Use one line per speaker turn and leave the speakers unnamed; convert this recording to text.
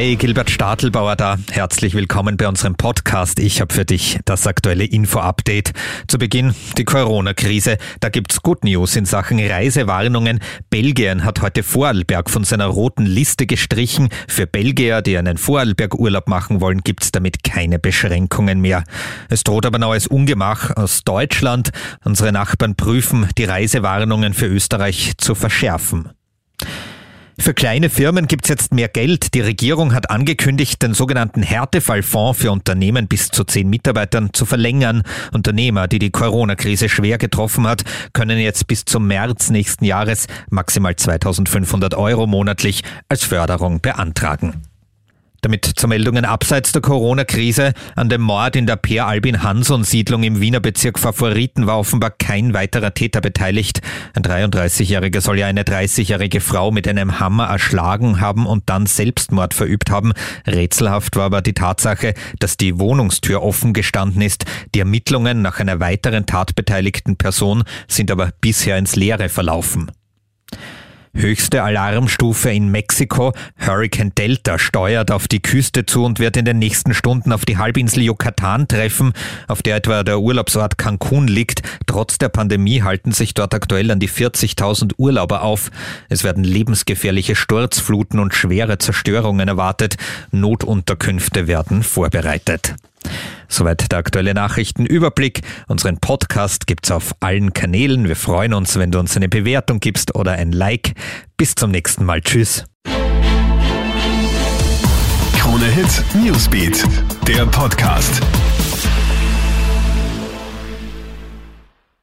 Hi, Gilbert Stadelbauer da. Herzlich willkommen bei unserem Podcast. Ich habe für dich das aktuelle Info-Update. Zu Beginn die Corona-Krise. Da gibt's Good News in Sachen Reisewarnungen. Belgien hat heute Vorarlberg von seiner roten Liste gestrichen. Für Belgier, die einen Vorarlberg-Urlaub machen wollen, gibt's damit keine Beschränkungen mehr. Es droht aber neues Ungemach aus Deutschland. Unsere Nachbarn prüfen, die Reisewarnungen für Österreich zu verschärfen. Für kleine Firmen gibt es jetzt mehr Geld. Die Regierung hat angekündigt, den sogenannten Härtefallfonds für Unternehmen bis zu zehn Mitarbeitern zu verlängern. Unternehmer, die die Corona-Krise schwer getroffen hat, können jetzt bis zum März nächsten Jahres maximal 2500 Euro monatlich als Förderung beantragen. Damit zu Meldungen abseits der Corona-Krise. An dem Mord in der Per Albin Hanson-Siedlung im Wiener Bezirk Favoriten war offenbar kein weiterer Täter beteiligt. Ein 33-Jähriger soll ja eine 30-jährige Frau mit einem Hammer erschlagen haben und dann Selbstmord verübt haben. Rätselhaft war aber die Tatsache, dass die Wohnungstür offen gestanden ist. Die Ermittlungen nach einer weiteren tatbeteiligten Person sind aber bisher ins Leere verlaufen. Höchste Alarmstufe in Mexiko. Hurricane Delta steuert auf die Küste zu und wird in den nächsten Stunden auf die Halbinsel Yucatan treffen, auf der etwa der Urlaubsort Cancun liegt. Trotz der Pandemie halten sich dort aktuell an die 40.000 Urlauber auf. Es werden lebensgefährliche Sturzfluten und schwere Zerstörungen erwartet. Notunterkünfte werden vorbereitet. Soweit der aktuelle Nachrichtenüberblick. Unseren Podcast gibt's auf allen Kanälen. Wir freuen uns, wenn du uns eine Bewertung gibst oder ein Like. Bis zum nächsten Mal. Tschüss.
Krone Hit Newsbeat, der Podcast.